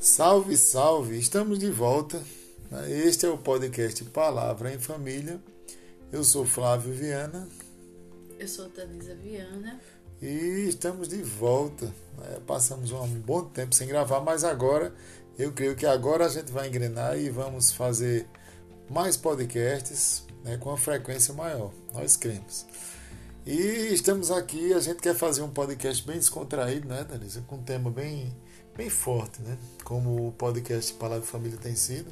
Salve, salve! Estamos de volta. Este é o podcast Palavra em Família. Eu sou Flávio Viana. Eu sou Tanisa Viana. E estamos de volta. Passamos um bom tempo sem gravar, mas agora eu creio que agora a gente vai engrenar e vamos fazer mais podcasts né, com uma frequência maior. Nós cremos. E estamos aqui, a gente quer fazer um podcast bem descontraído, né, Danisa? Com um tema bem, bem forte, né? Como o podcast Palavra de Família tem sido.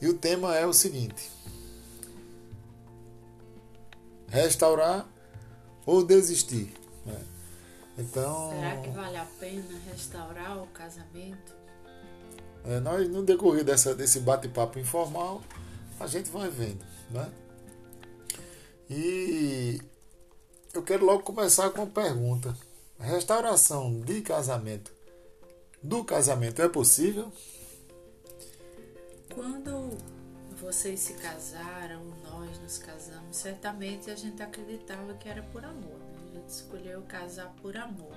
E o tema é o seguinte: restaurar ou desistir. Né? Então, Será que vale a pena restaurar o casamento? É, nós, no decorrer dessa, desse bate-papo informal, a gente vai vendo. Né? E eu quero logo começar com uma pergunta. Restauração de casamento do casamento é possível? Quando vocês se casaram, nós nos casamos, certamente a gente acreditava que era por amor. Né? A gente escolheu casar por amor.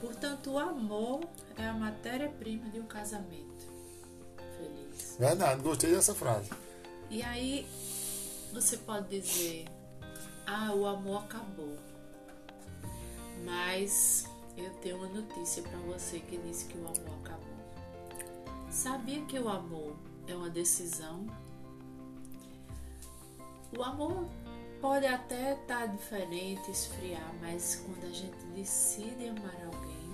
Portanto, o amor é a matéria-prima de um casamento feliz. Verdade, gostei dessa frase. E aí, você pode dizer, ah, o amor acabou. Mas eu tenho uma notícia para você que disse que o amor acabou. Sabia que o amor é uma decisão? O amor pode até estar tá diferente, esfriar, mas quando a gente decide amar alguém,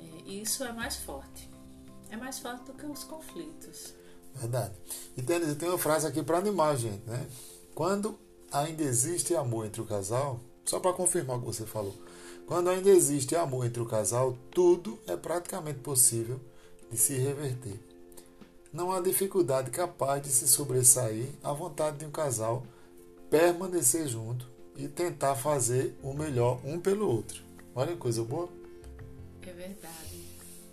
é, isso é mais forte. É mais forte do que os conflitos. Verdade. E tem, tem uma frase aqui para animar a gente, né? Quando ainda existe amor entre o casal, só para confirmar o que você falou, quando ainda existe amor entre o casal, tudo é praticamente possível de se reverter. Não há dificuldade capaz de se sobressair à vontade de um casal permanecer junto e tentar fazer o melhor um pelo outro. Olha que coisa boa. É verdade.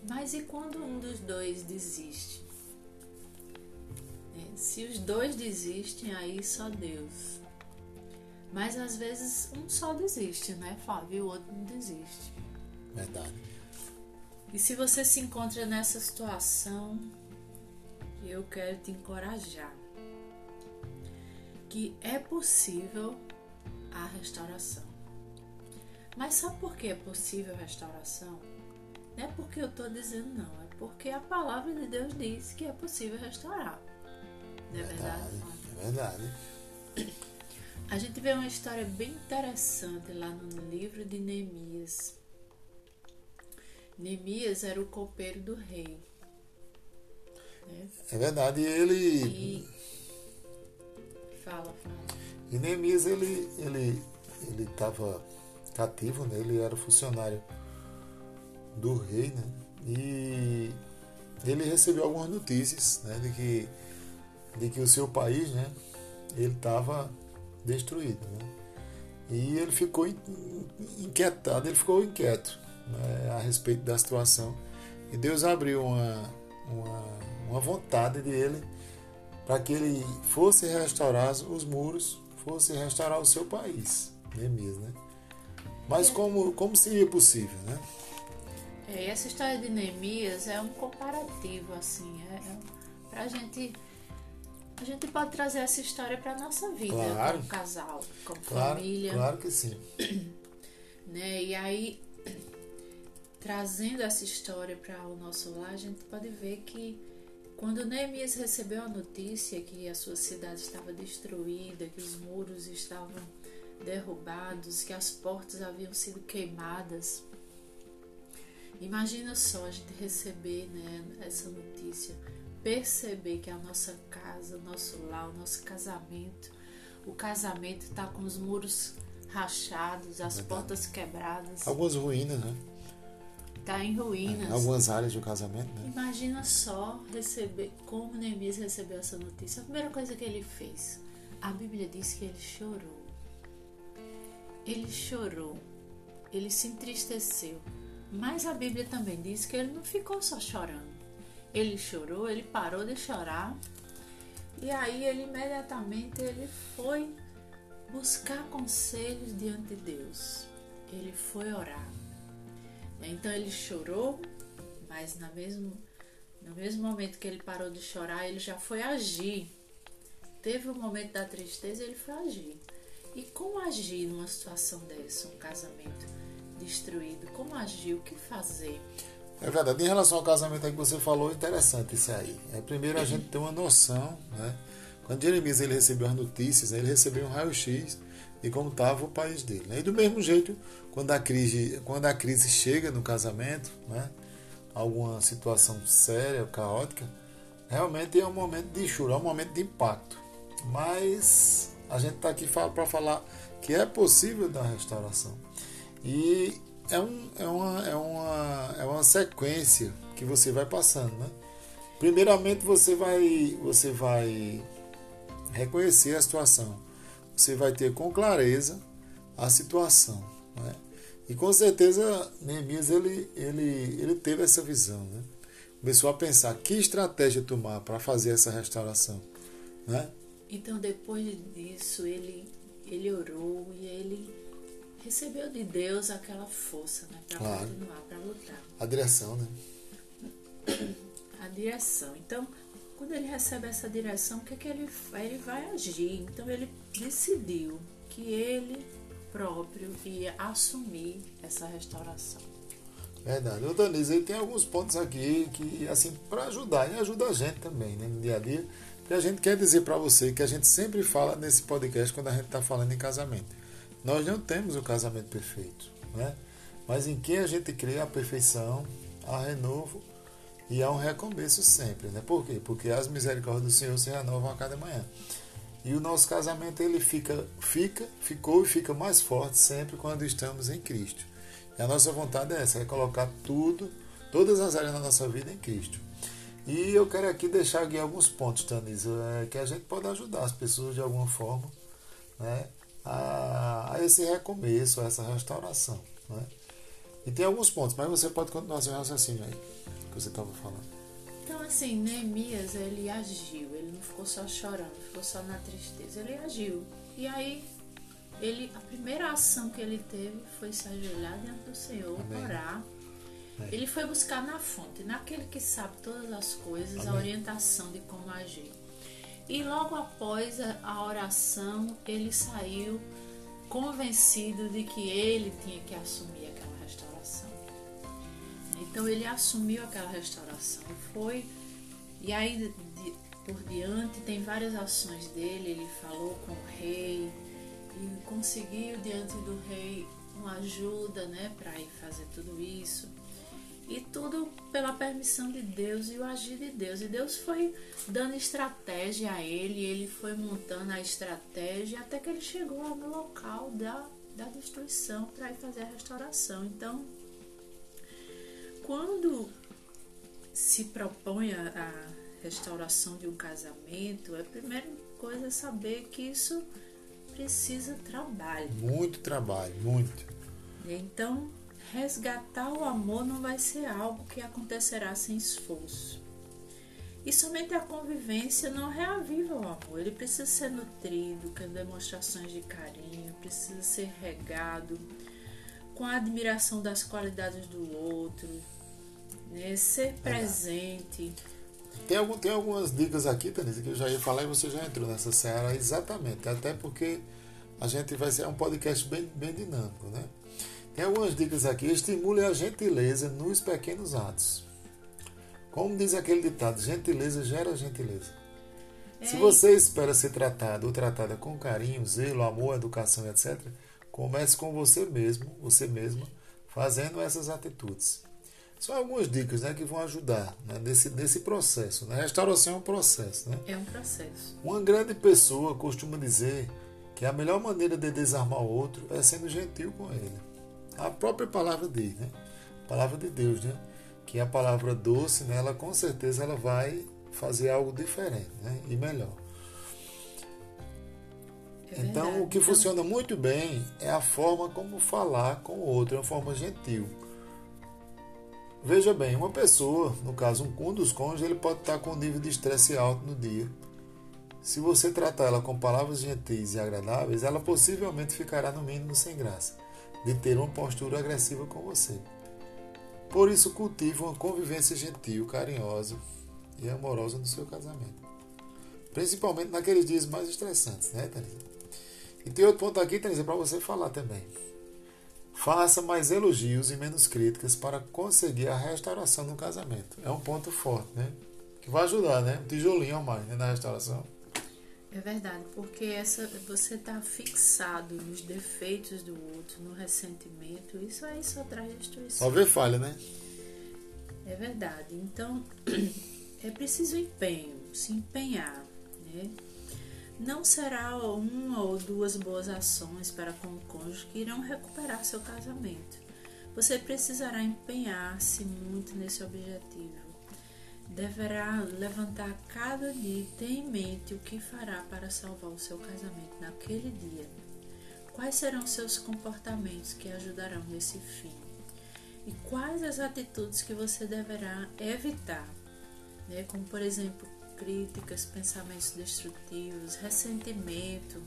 Mas e quando um dos dois desiste? É, se os dois desistem, aí só Deus mas às vezes um só desiste, né, Flávio? E o outro não desiste. Verdade. E se você se encontra nessa situação, eu quero te encorajar que é possível a restauração. Mas sabe por que é possível a restauração? Não é porque eu estou dizendo não, é porque a palavra de Deus diz que é possível restaurar. Não é verdade? verdade é verdade. A gente vê uma história bem interessante lá no livro de Neemias. Neemias era o copeiro do rei. Né? É verdade, e ele. E... Fala, fala. E Neemias ele ele ele estava cativo, né? ele era funcionário do rei, né? E ele recebeu algumas notícias, né, de que de que o seu país, né, ele estava destruído. Né? E ele ficou inquietado, ele ficou inquieto né, a respeito da situação. E Deus abriu uma, uma, uma vontade dele para que ele fosse restaurar os muros, fosse restaurar o seu país, Neemias, né? Mas como, como seria possível, né? É, essa história de Neemias é um comparativo, assim, é, é para a gente a gente pode trazer essa história para nossa vida, claro, como casal, como claro, família. Claro que sim. Né? E aí, trazendo essa história para o nosso lar, a gente pode ver que quando Neemias recebeu a notícia que a sua cidade estava destruída, que os muros estavam derrubados, que as portas haviam sido queimadas, imagina só a gente receber né, essa notícia perceber que a nossa casa, o nosso lar, o nosso casamento, o casamento está com os muros rachados, as Verdade. portas quebradas. Algumas ruínas, né? Está em ruínas. É, algumas áreas do casamento, né? Imagina só receber, como Neemias recebeu essa notícia. A primeira coisa que ele fez, a Bíblia diz que ele chorou. Ele chorou, ele se entristeceu. Mas a Bíblia também diz que ele não ficou só chorando. Ele chorou, ele parou de chorar e aí ele imediatamente ele foi buscar conselhos diante de Deus. Ele foi orar. Então ele chorou, Mas na mesmo, no mesmo momento que ele parou de chorar, ele já foi agir. Teve o um momento da tristeza, ele foi agir. E como agir numa situação dessa, um casamento destruído? Como agir? O que fazer? É verdade. Em relação ao casamento aí que você falou, interessante isso aí. É, primeiro a gente tem uma noção, né? Quando Jeremias ele recebeu as notícias, né, ele recebeu um raio-x de como estava o país dele. Né? E do mesmo jeito, quando a crise, quando a crise chega no casamento, né? alguma situação séria, caótica, realmente é um momento de choro, é um momento de impacto. Mas a gente está aqui para falar que é possível dar restauração. E é, um, é, uma, é, uma, é uma sequência que você vai passando. Né? Primeiramente você vai, você vai reconhecer a situação. Você vai ter com clareza a situação. Né? E com certeza Neemias ele, ele, ele teve essa visão. Né? Começou a pensar que estratégia tomar para fazer essa restauração. Né? Então depois disso ele, ele orou e ele recebeu de Deus aquela força né, para claro. continuar, para lutar. A direção, né? A direção. Então, quando ele recebe essa direção, o que, é que ele faz? Ele vai agir. Então ele decidiu que ele próprio ia assumir essa restauração. Verdade. O Danise, ele tem alguns pontos aqui que, assim, para ajudar, e ajuda a gente também, né, no dia a dia. E a gente quer dizer para você que a gente sempre fala nesse podcast quando a gente está falando em casamento. Nós não temos o casamento perfeito, né? Mas em quem a gente crê a perfeição, a renovo e há um recomeço sempre, né? Por quê? Porque as misericórdias do Senhor se renovam a cada manhã. E o nosso casamento ele fica, fica, ficou e fica mais forte sempre quando estamos em Cristo. E a nossa vontade é essa, é colocar tudo, todas as áreas da nossa vida em Cristo. E eu quero aqui deixar aqui alguns pontos, Tanisa, é, que a gente pode ajudar as pessoas de alguma forma né, a, a esse recomeço, a essa restauração. Né? E tem alguns pontos, mas você pode continuar seu raciocínio aí que você estava falando. Então, assim, Neemias, ele agiu, ele não ficou só chorando, ficou só na tristeza, ele agiu. E aí, ele, a primeira ação que ele teve foi se ajoelhar diante do Senhor, Amém. orar. Amém. Ele foi buscar na fonte, naquele que sabe todas as coisas, Amém. a orientação de como agir. E logo após a, oração, ele saiu convencido de que ele tinha que assumir aquela restauração. Então ele assumiu aquela restauração foi. E aí de, por diante tem várias ações dele. Ele falou com o rei e conseguiu diante do rei uma ajuda, né, para ir fazer tudo isso. E tudo pela permissão de Deus e o agir de Deus. E Deus foi dando estratégia a ele, ele foi montando a estratégia até que ele chegou no local da, da destruição para ir fazer a restauração. Então, quando se propõe a, a restauração de um casamento, a primeira coisa é saber que isso precisa trabalho. Muito trabalho, muito. Então, resgatar o amor não vai ser algo que acontecerá sem esforço. E somente a convivência não reaviva o amor. Ele precisa ser nutrido com demonstrações de carinho, precisa ser regado com a admiração das qualidades do outro, né? ser presente. Tem, algum, tem algumas dicas aqui, Tanisa, que eu já ia falar e você já entrou nessa seara exatamente. Até porque a gente vai ser um podcast bem, bem dinâmico, né? Tem algumas dicas aqui. Estimule a gentileza nos pequenos atos. Como diz aquele ditado, gentileza gera gentileza. É. Se você espera ser tratado ou tratada com carinho, zelo, amor, educação, etc., comece com você mesmo, você mesma, fazendo essas atitudes. São algumas dicas né, que vão ajudar né, nesse, nesse processo. Né? Restauração é um processo. Né? É um processo. Uma grande pessoa costuma dizer que a melhor maneira de desarmar o outro é sendo gentil com ele. A própria palavra diz, né? A palavra de Deus, né? Que a palavra doce, né, ela com certeza ela vai fazer algo diferente né? e melhor. É então, o que então... funciona muito bem é a forma como falar com o outro, é uma forma gentil. Veja bem, uma pessoa, no caso um, dos cônjuges, ele pode estar com um nível de estresse alto no dia. Se você tratar ela com palavras gentis e agradáveis, ela possivelmente ficará no mínimo sem graça de ter uma postura agressiva com você. Por isso, cultive uma convivência gentil, carinhosa e amorosa no seu casamento. Principalmente naqueles dias mais estressantes, né, Tanisa? E tem outro ponto aqui, Tanisa, para você falar também. Faça mais elogios e menos críticas para conseguir a restauração no casamento. É um ponto forte, né? Que vai ajudar, né? Um tijolinho a mais né? na restauração. É verdade, porque essa, você está fixado nos defeitos do outro, no ressentimento, isso aí só traz destruição. Só ver falha, né? É verdade. Então, é preciso empenho, se empenhar, né? Não será uma ou duas boas ações para com o cônjuge que irão recuperar seu casamento. Você precisará empenhar-se muito nesse objetivo. Deverá levantar cada dia e ter em mente o que fará para salvar o seu casamento naquele dia. Quais serão seus comportamentos que ajudarão nesse fim? E quais as atitudes que você deverá evitar? Né? Como, por exemplo, críticas, pensamentos destrutivos, ressentimento.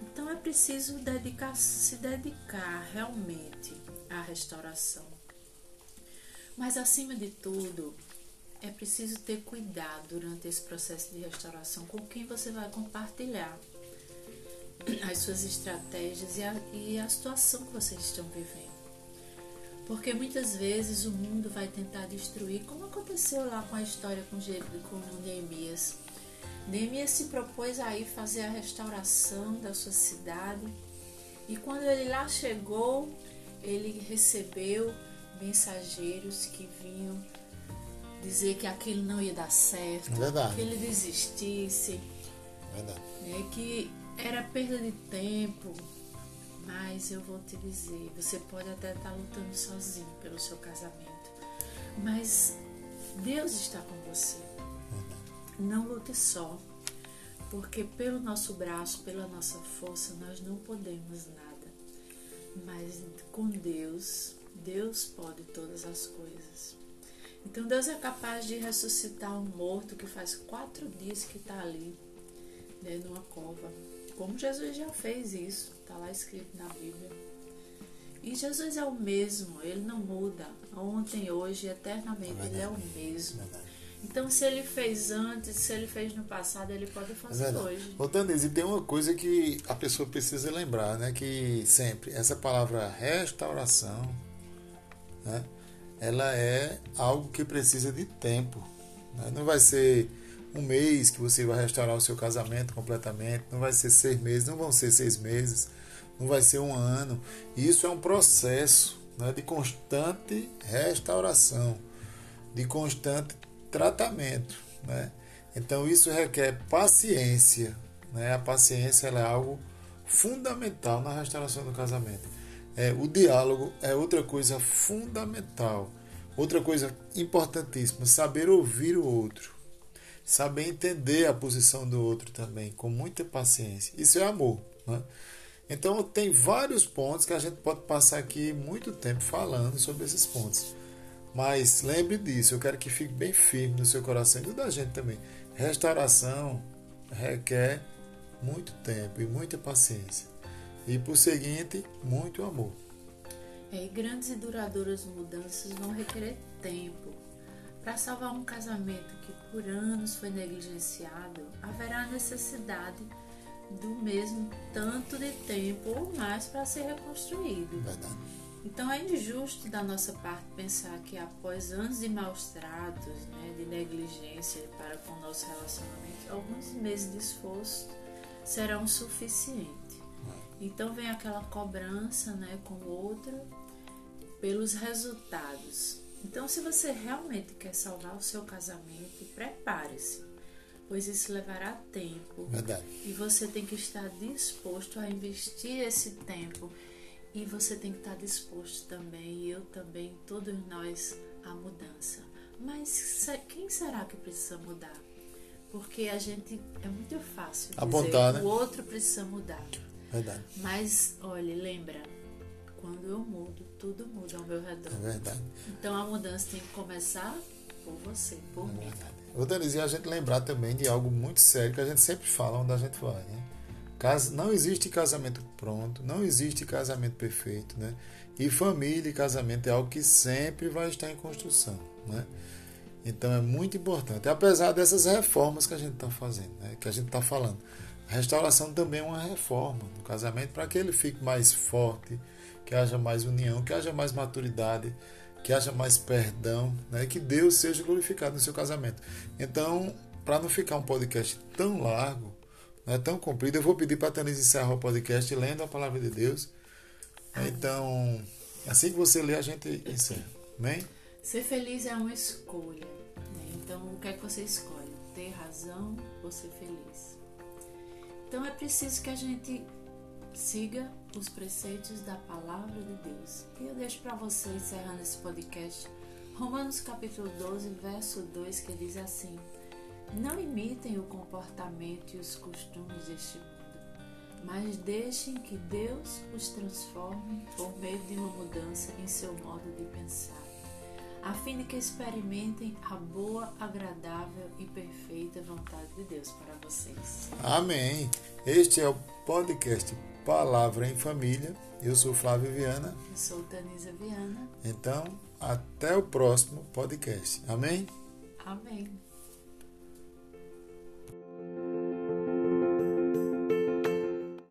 Então é preciso dedicar, se dedicar realmente à restauração. Mas acima de tudo, é preciso ter cuidado durante esse processo de restauração com quem você vai compartilhar as suas estratégias e a, e a situação que vocês estão vivendo. Porque muitas vezes o mundo vai tentar destruir, como aconteceu lá com a história com, com Neemias. Neemias se propôs aí fazer a restauração da sua cidade e quando ele lá chegou, ele recebeu mensageiros que vinham dizer que aquilo não ia dar certo, Verdade. que ele desistisse, Verdade. Né, que era perda de tempo, mas eu vou te dizer, você pode até estar lutando sozinho pelo seu casamento, mas Deus está com você. Não lute só, porque pelo nosso braço, pela nossa força, nós não podemos nada. Mas com Deus, Deus pode todas as coisas. Então Deus é capaz de ressuscitar um morto que faz quatro dias que está ali, né, numa cova. Como Jesus já fez isso, está lá escrito na Bíblia. E Jesus é o mesmo, ele não muda. Ontem, hoje, eternamente, é ele é o mesmo. Verdade. Então, se ele fez antes, se ele fez no passado, ele pode fazer é hoje. Ô, Danise, tem uma coisa que a pessoa precisa lembrar, né? Que sempre, essa palavra restauração, né? Ela é algo que precisa de tempo. Né? Não vai ser um mês que você vai restaurar o seu casamento completamente, não vai ser seis meses, não vão ser seis meses, não vai ser um ano. Isso é um processo né, de constante restauração, de constante tratamento. Né? Então isso requer paciência. Né? A paciência é algo fundamental na restauração do casamento. É, o diálogo é outra coisa fundamental. Outra coisa importantíssima, saber ouvir o outro saber entender a posição do outro também, com muita paciência. Isso é amor. Né? Então, tem vários pontos que a gente pode passar aqui muito tempo falando sobre esses pontos. Mas lembre disso, eu quero que fique bem firme no seu coração e no da gente também. Restauração requer muito tempo e muita paciência. E por seguinte, muito amor. É, e grandes e duradouras mudanças vão requerer tempo, para salvar um casamento que por anos foi negligenciado, haverá necessidade do mesmo tanto de tempo ou mais para ser reconstruído. Verdade. Então é injusto da nossa parte pensar que após anos de maus tratos, né, de negligência para com o nosso relacionamento, alguns meses de esforço serão suficientes. Então vem aquela cobrança né, com o outro pelos resultados. Então, se você realmente quer salvar o seu casamento, prepare-se, pois isso levará tempo. Verdade. E você tem que estar disposto a investir esse tempo. E você tem que estar disposto também, e eu também, todos nós, à mudança. Mas quem será que precisa mudar? Porque a gente é muito fácil dizer Apontar, né? o outro precisa mudar. Verdade. Mas, olha, lembra, quando eu mudo, tudo muda ao meu redor. É verdade. Então a mudança tem que começar por você, por é mim. Verdade. Ô, Denise, e a gente lembrar também de algo muito sério que a gente sempre fala onde a gente vai, né? Não existe casamento pronto, não existe casamento perfeito, né? E família e casamento é algo que sempre vai estar em construção, né? Então é muito importante, apesar dessas reformas que a gente está fazendo, né? que a gente está falando. Restauração também é uma reforma no casamento para que ele fique mais forte, que haja mais união, que haja mais maturidade, que haja mais perdão, né? que Deus seja glorificado no seu casamento. Então, para não ficar um podcast tão largo, né, tão comprido, eu vou pedir para a Tanise encerrar o podcast lendo a palavra de Deus. Então, assim que você ler, a gente encerra. Amém? Ser feliz é uma escolha. Né? Então, o que é que você escolhe? Ter razão ou ser feliz? Então, é preciso que a gente siga os preceitos da palavra de Deus. E eu deixo para você, encerrando esse podcast, Romanos capítulo 12, verso 2, que diz assim: Não imitem o comportamento e os costumes deste mundo, mas deixem que Deus os transforme por meio de uma mudança em seu modo de pensar a fim de que experimentem a boa, agradável e perfeita vontade de Deus para vocês. Amém. Este é o podcast Palavra em Família. Eu sou Flávio Viana. Eu sou Danisa Viana. Então, até o próximo podcast. Amém? Amém.